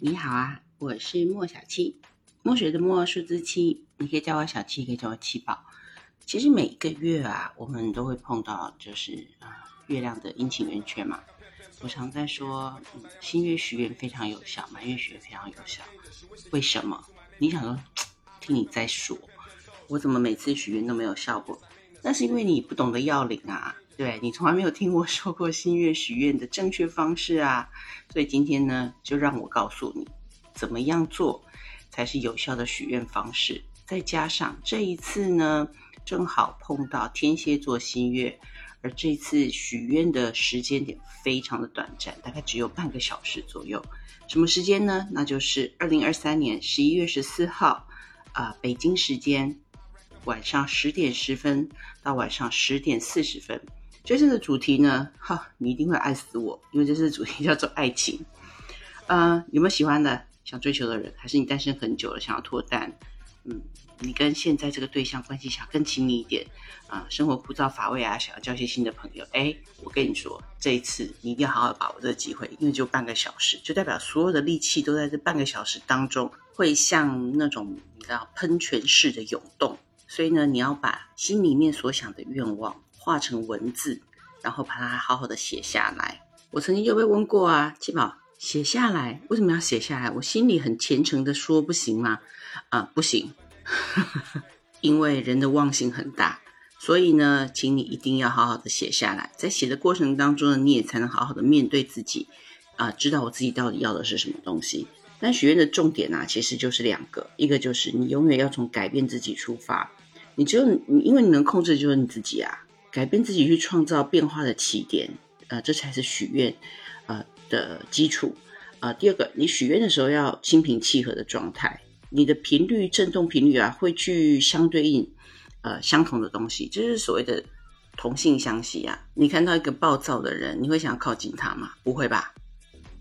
你好啊，我是莫小七，墨水的墨，数字七，你可以叫我小七，可以叫我七宝。其实每一个月啊，我们都会碰到，就是啊，月亮的阴晴圆缺嘛。我常在说，新月许愿非常有效，满月许愿非常有效。为什么？你想说，听你在说，我怎么每次许愿都没有效果？那是因为你不懂得要领啊。对你从来没有听我说过新月许愿的正确方式啊，所以今天呢，就让我告诉你怎么样做才是有效的许愿方式。再加上这一次呢，正好碰到天蝎座新月，而这次许愿的时间点非常的短暂，大概只有半个小时左右。什么时间呢？那就是二零二三年十一月十四号啊，北京时间晚上十点十分到晚上十点四十分。这次的主题呢，哈，你一定会爱死我，因为这次的主题叫做爱情。呃，有没有喜欢的、想追求的人？还是你单身很久了，想要脱单？嗯，你跟现在这个对象关系想更亲密一点啊？生活枯燥乏味啊，想要交些新的朋友？哎，我跟你说，这一次你一定要好好把握这个机会，因为就半个小时，就代表所有的力气都在这半个小时当中，会像那种你知道喷泉式的涌动。所以呢，你要把心里面所想的愿望。化成文字，然后把它好好的写下来。我曾经就被问过啊，七宝，写下来为什么要写下来？我心里很虔诚的说，不行吗？啊，不行，因为人的忘性很大，所以呢，请你一定要好好的写下来。在写的过程当中呢，你也才能好好的面对自己，啊，知道我自己到底要的是什么东西。但许愿的重点呢，其实就是两个，一个就是你永远要从改变自己出发，你只有你，因为你能控制的就是你自己啊。改变自己去创造变化的起点，呃，这才是许愿，呃的基础。啊，第二个，你许愿的时候要心平气和的状态，你的频率振动频率啊，会去相对应，呃，相同的东西，就是所谓的同性相吸啊。你看到一个暴躁的人，你会想要靠近他吗？不会吧？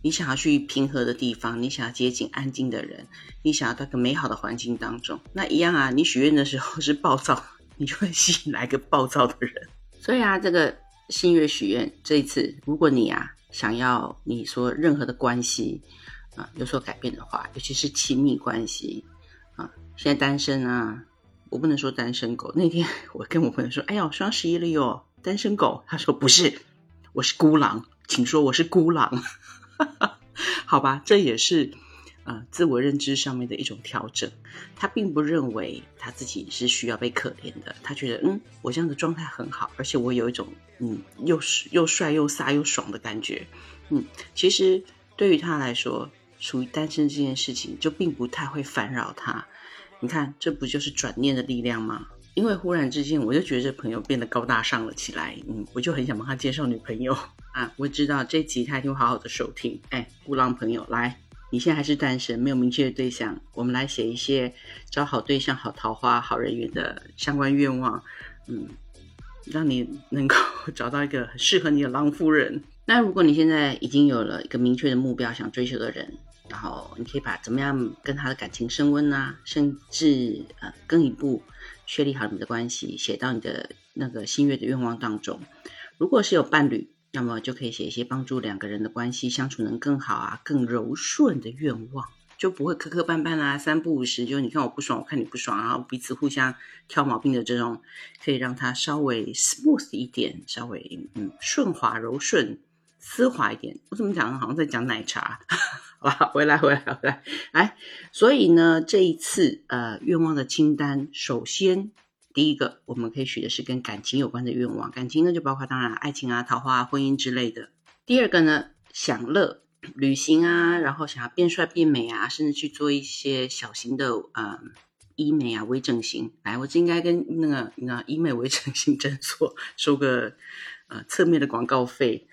你想要去平和的地方，你想要接近安静的人，你想要到个美好的环境当中，那一样啊。你许愿的时候是暴躁，你就会吸引来个暴躁的人。所以啊，这个新月许愿这一次，如果你啊想要你说任何的关系啊有所改变的话，尤其是亲密关系啊，现在单身啊，我不能说单身狗。那天 我跟我朋友说：“哎呀，双十一了哟，单身狗。”他说：“不是，我是孤狼，请说我是孤狼。”好吧，这也是。呃，自我认知上面的一种调整，他并不认为他自己是需要被可怜的，他觉得嗯，我这样的状态很好，而且我有一种嗯，又又帅又飒又爽的感觉，嗯，其实对于他来说，属于单身这件事情就并不太会烦扰他。你看，这不就是转念的力量吗？因为忽然之间，我就觉得这朋友变得高大上了起来，嗯，我就很想帮他介绍女朋友 啊。我知道这集他一定会好好的收听，哎，孤狼朋友来。你现在还是单身，没有明确的对象，我们来写一些找好对象、好桃花、好人缘的相关愿望，嗯，让你能够 找到一个适合你的狼夫人。那如果你现在已经有了一个明确的目标想追求的人，然后你可以把怎么样跟他的感情升温啊，甚至呃更一步确立好你们的关系，写到你的那个心愿的愿望当中。如果是有伴侣。那么就可以写一些帮助两个人的关系相处能更好啊、更柔顺的愿望，就不会磕磕绊绊啊、三不五时就你看我不爽，我看你不爽，然后彼此互相挑毛病的这种，可以让它稍微 smooth 一点，稍微嗯顺滑柔顺、丝滑一点。我怎么讲？好像在讲奶茶。好吧，回来回来回来，哎，所以呢，这一次呃愿望的清单，首先。第一个，我们可以许的是跟感情有关的愿望，感情呢就包括当然爱情啊、桃花、啊婚姻之类的。第二个呢，享乐、旅行啊，然后想要变帅变美啊，甚至去做一些小型的呃医美啊、微整形。来，我应该跟那个那医美微整形诊所 收个呃侧面的广告费，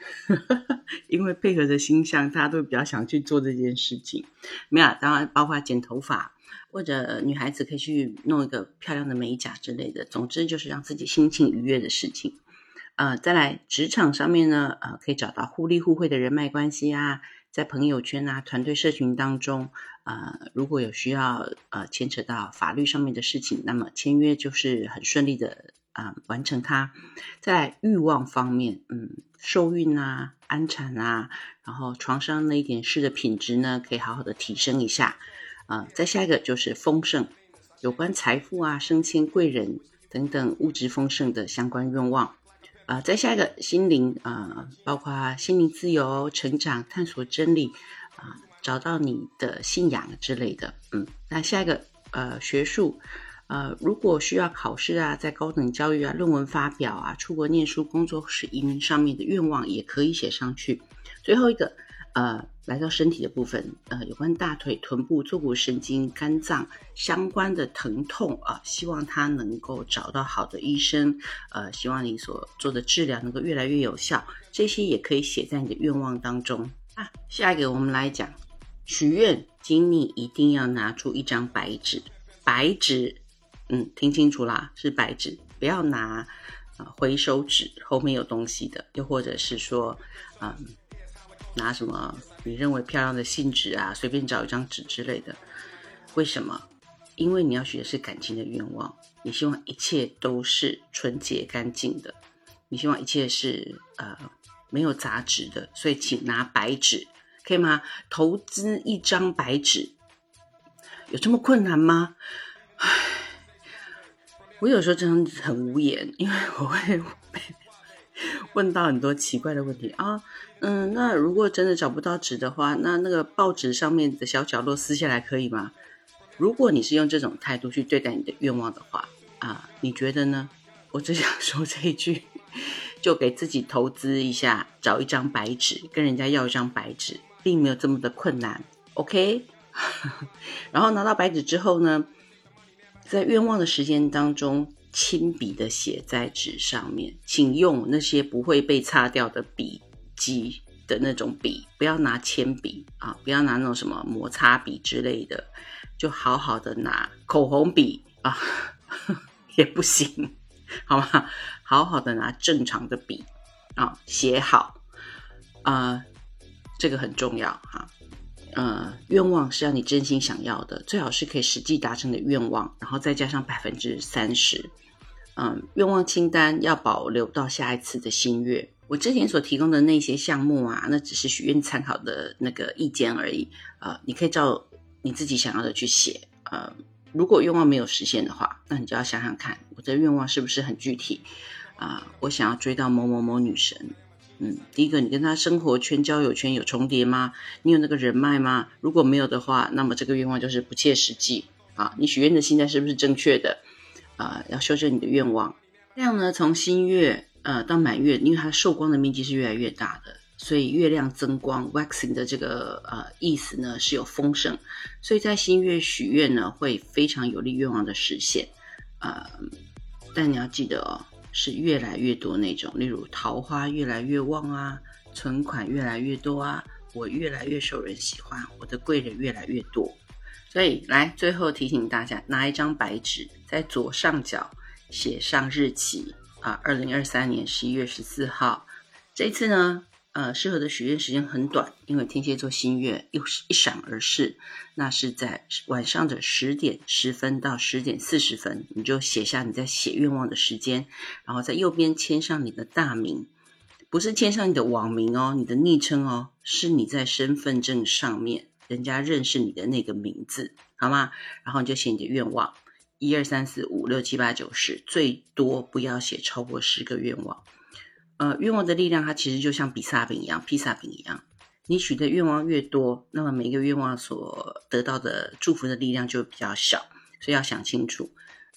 因为配合着形象，大家都比较想去做这件事情。没有，当然包括剪头发。或者女孩子可以去弄一个漂亮的美甲之类的，总之就是让自己心情愉悦的事情。呃，再来职场上面呢，呃，可以找到互利互惠的人脉关系啊，在朋友圈啊、团队社群当中，呃，如果有需要呃牵扯到法律上面的事情，那么签约就是很顺利的啊完成它。在欲望方面，嗯，受孕啊、安产啊，然后床上那一点事的品质呢，可以好好的提升一下。啊，再下一个就是丰盛，有关财富啊、升迁、贵人等等物质丰盛的相关愿望。啊，再下一个心灵啊，包括心灵自由、成长、探索真理啊，找到你的信仰之类的。嗯，那下一个呃学术，呃，如果需要考试啊，在高等教育啊、论文发表啊、出国念书、工作是移民上面的愿望，也可以写上去。最后一个。呃，来到身体的部分，呃，有关大腿、臀部、坐骨神经、肝脏相关的疼痛啊，希望他能够找到好的医生，呃，希望你所做的治疗能够越来越有效，这些也可以写在你的愿望当中啊。下一个我们来讲许愿，请你一定要拿出一张白纸，白纸，嗯，听清楚啦，是白纸，不要拿啊回收纸，后面有东西的，又或者是说，嗯。拿什么你认为漂亮的信纸啊，随便找一张纸之类的。为什么？因为你要许的是感情的愿望，你希望一切都是纯洁干净的，你希望一切是呃没有杂质的。所以请拿白纸，可以吗？投资一张白纸，有这么困难吗？唉，我有时候真的很无言，因为我会。问到很多奇怪的问题啊，嗯，那如果真的找不到纸的话，那那个报纸上面的小角落撕下来可以吗？如果你是用这种态度去对待你的愿望的话，啊，你觉得呢？我只想说这一句，就给自己投资一下，找一张白纸，跟人家要一张白纸，并没有这么的困难，OK？然后拿到白纸之后呢，在愿望的时间当中。亲笔的写在纸上面，请用那些不会被擦掉的笔记的那种笔，不要拿铅笔啊，不要拿那种什么摩擦笔之类的，就好好的拿口红笔啊，也不行，好吗？好好的拿正常的笔啊，写好啊，这个很重要哈。呃，愿望是要你真心想要的，最好是可以实际达成的愿望，然后再加上百分之三十。嗯，愿望清单要保留到下一次的新月。我之前所提供的那些项目啊，那只是许愿参考的那个意见而已。呃，你可以照你自己想要的去写。呃，如果愿望没有实现的话，那你就要想想看，我的愿望是不是很具体？啊，我想要追到某某某女神。嗯，第一个，你跟他生活圈、交友圈有重叠吗？你有那个人脉吗？如果没有的话，那么这个愿望就是不切实际。啊，你许愿的心态是不是正确的？啊，要修正你的愿望。这样呢，从新月呃到满月，因为它受光的面积是越来越大的，所以月亮增光 （waxing） 的这个呃意思呢是有丰盛，所以在新月许愿呢会非常有利愿望的实现。呃，但你要记得哦，是越来越多那种，例如桃花越来越旺啊，存款越来越多啊，我越来越受人喜欢，我的贵人越来越多。所以，来最后提醒大家，拿一张白纸，在左上角写上日期啊，二零二三年十一月十四号。这次呢，呃，适合的许愿时间很短，因为天蝎座新月又是一闪而逝，那是在晚上的十点十分到十点四十分，你就写下你在写愿望的时间，然后在右边签上你的大名，不是签上你的网名哦，你的昵称哦，是你在身份证上面。人家认识你的那个名字，好吗？然后你就写你的愿望，一二三四五六七八九十，最多不要写超过十个愿望。呃，愿望的力量它其实就像比萨饼一样，披萨饼一样。你许的愿望越多，那么每一个愿望所得到的祝福的力量就比较小。所以要想清楚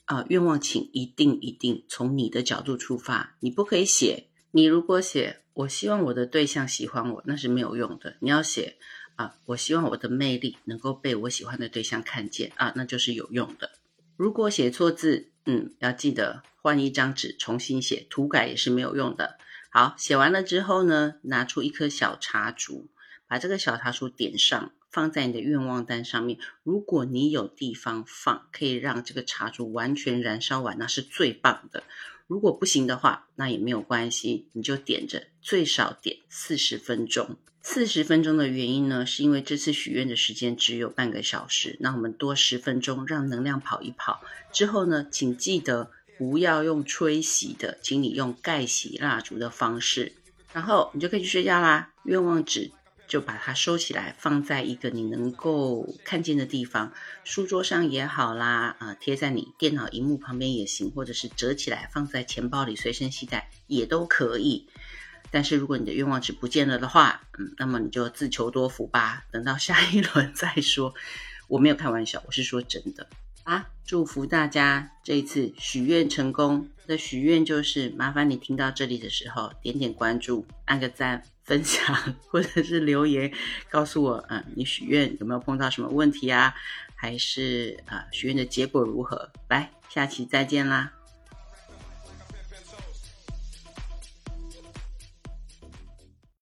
啊，愿望请一定一定从你的角度出发，你不可以写。你如果写我希望我的对象喜欢我，那是没有用的。你要写。啊，我希望我的魅力能够被我喜欢的对象看见啊，那就是有用的。如果写错字，嗯，要记得换一张纸重新写，涂改也是没有用的。好，写完了之后呢，拿出一颗小茶烛，把这个小茶烛点上，放在你的愿望单上面。如果你有地方放，可以让这个茶烛完全燃烧完，那是最棒的。如果不行的话，那也没有关系，你就点着，最少点四十分钟。四十分钟的原因呢，是因为这次许愿的时间只有半个小时，那我们多十分钟，让能量跑一跑。之后呢，请记得不要用吹熄的，请你用盖洗蜡烛的方式，然后你就可以去睡觉啦。愿望纸就把它收起来，放在一个你能够看见的地方，书桌上也好啦，啊，贴在你电脑荧幕旁边也行，或者是折起来放在钱包里随身携带也都可以。但是如果你的愿望纸不见了的话，嗯，那么你就自求多福吧，等到下一轮再说。我没有开玩笑，我是说真的啊！祝福大家这一次许愿成功。的许愿就是麻烦你听到这里的时候点点关注，按个赞，分享或者是留言告诉我，嗯，你许愿有没有碰到什么问题啊？还是啊，许愿的结果如何？来，下期再见啦！